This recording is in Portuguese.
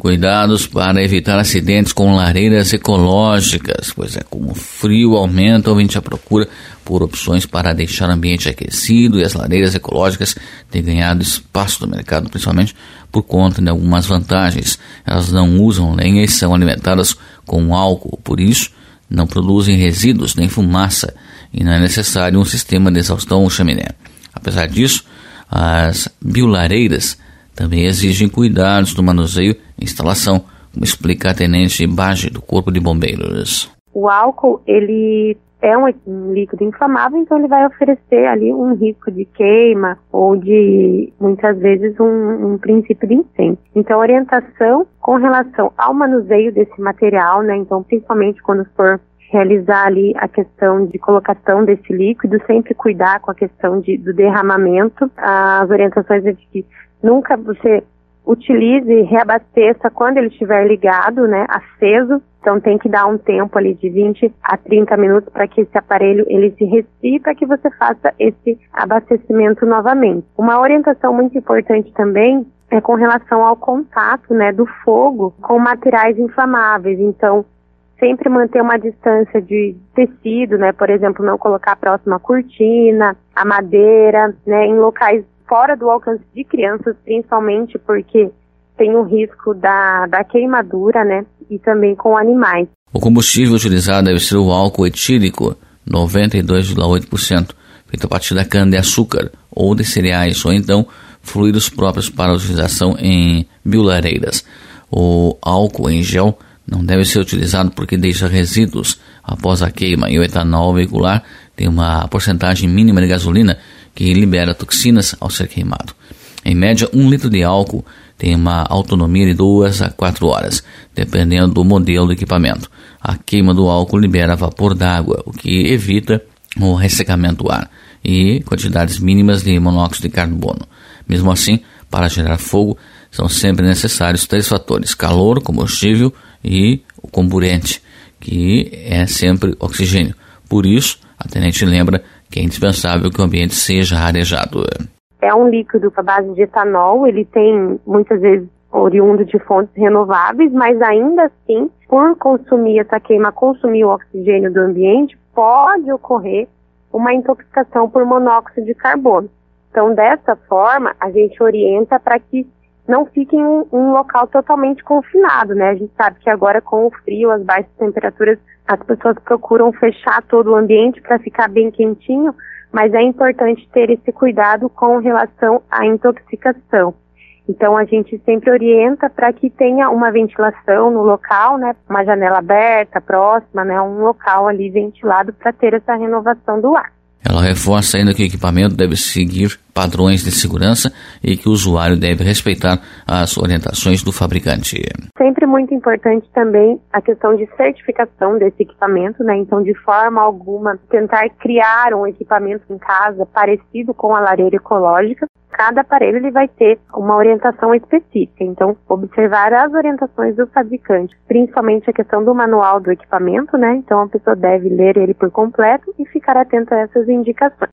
Cuidados para evitar acidentes com lareiras ecológicas, pois é como o frio aumenta, ouvinte a procura por opções para deixar o ambiente aquecido e as lareiras ecológicas têm ganhado espaço no mercado, principalmente por conta de algumas vantagens. Elas não usam lenha e são alimentadas com álcool, por isso não produzem resíduos nem fumaça e não é necessário um sistema de exaustão ou chaminé. Apesar disso, as biolareiras também exigem cuidados no manuseio e instalação, como explica a tenente Bage do Corpo de Bombeiros. O álcool, ele é um líquido inflamável, então ele vai oferecer ali um risco de queima ou de, muitas vezes, um, um princípio de incêndio. Então, orientação com relação ao manuseio desse material, né? Então, principalmente quando for realizar ali a questão de colocação desse líquido, sempre cuidar com a questão de, do derramamento. As orientações é de que nunca você utilize e reabasteça quando ele estiver ligado, né, aceso. Então tem que dar um tempo ali de 20 a 30 minutos para que esse aparelho ele se resfrie para que você faça esse abastecimento novamente. Uma orientação muito importante também é com relação ao contato, né, do fogo com materiais inflamáveis. Então sempre manter uma distância de tecido, né? Por exemplo, não colocar próximo à cortina, à madeira, né? Em locais fora do alcance de crianças, principalmente porque tem o risco da, da queimadura, né? E também com animais. O combustível utilizado deve ser o álcool etílico, 92,8%, feito a partir da cana-de-açúcar ou de cereais, ou então fluidos próprios para utilização em biolareiras. O álcool em gel não deve ser utilizado porque deixa resíduos após a queima e o etanol veicular tem uma porcentagem mínima de gasolina que libera toxinas ao ser queimado. Em média, um litro de álcool tem uma autonomia de 2 a 4 horas, dependendo do modelo do equipamento. A queima do álcool libera vapor d'água, o que evita o ressecamento do ar, e quantidades mínimas de monóxido de carbono. Mesmo assim, para gerar fogo, são sempre necessários três fatores: calor, combustível e o comburente, que é sempre oxigênio. Por isso, a tenente lembra que é indispensável que o ambiente seja arejado. É um líquido à base de etanol, ele tem muitas vezes oriundo de fontes renováveis, mas ainda assim, por consumir essa queima, consumir o oxigênio do ambiente, pode ocorrer uma intoxicação por monóxido de carbono. Então, dessa forma, a gente orienta para que não fique em um, local totalmente confinado, né? A gente sabe que agora com o frio, as baixas temperaturas, as pessoas procuram fechar todo o ambiente para ficar bem quentinho, mas é importante ter esse cuidado com relação à intoxicação. Então a gente sempre orienta para que tenha uma ventilação no local, né? Uma janela aberta, próxima, né? Um local ali ventilado para ter essa renovação do ar. Ela reforça ainda que o equipamento deve seguir padrões de segurança e que o usuário deve respeitar as orientações do fabricante. Sempre muito importante também a questão de certificação desse equipamento, né? Então, de forma alguma, tentar criar um equipamento em casa parecido com a lareira ecológica, cada aparelho ele vai ter uma orientação específica. Então, observar as orientações do fabricante, principalmente a questão do manual do equipamento, né? Então, a pessoa deve ler ele por completo e ficar atenta a essas indicações.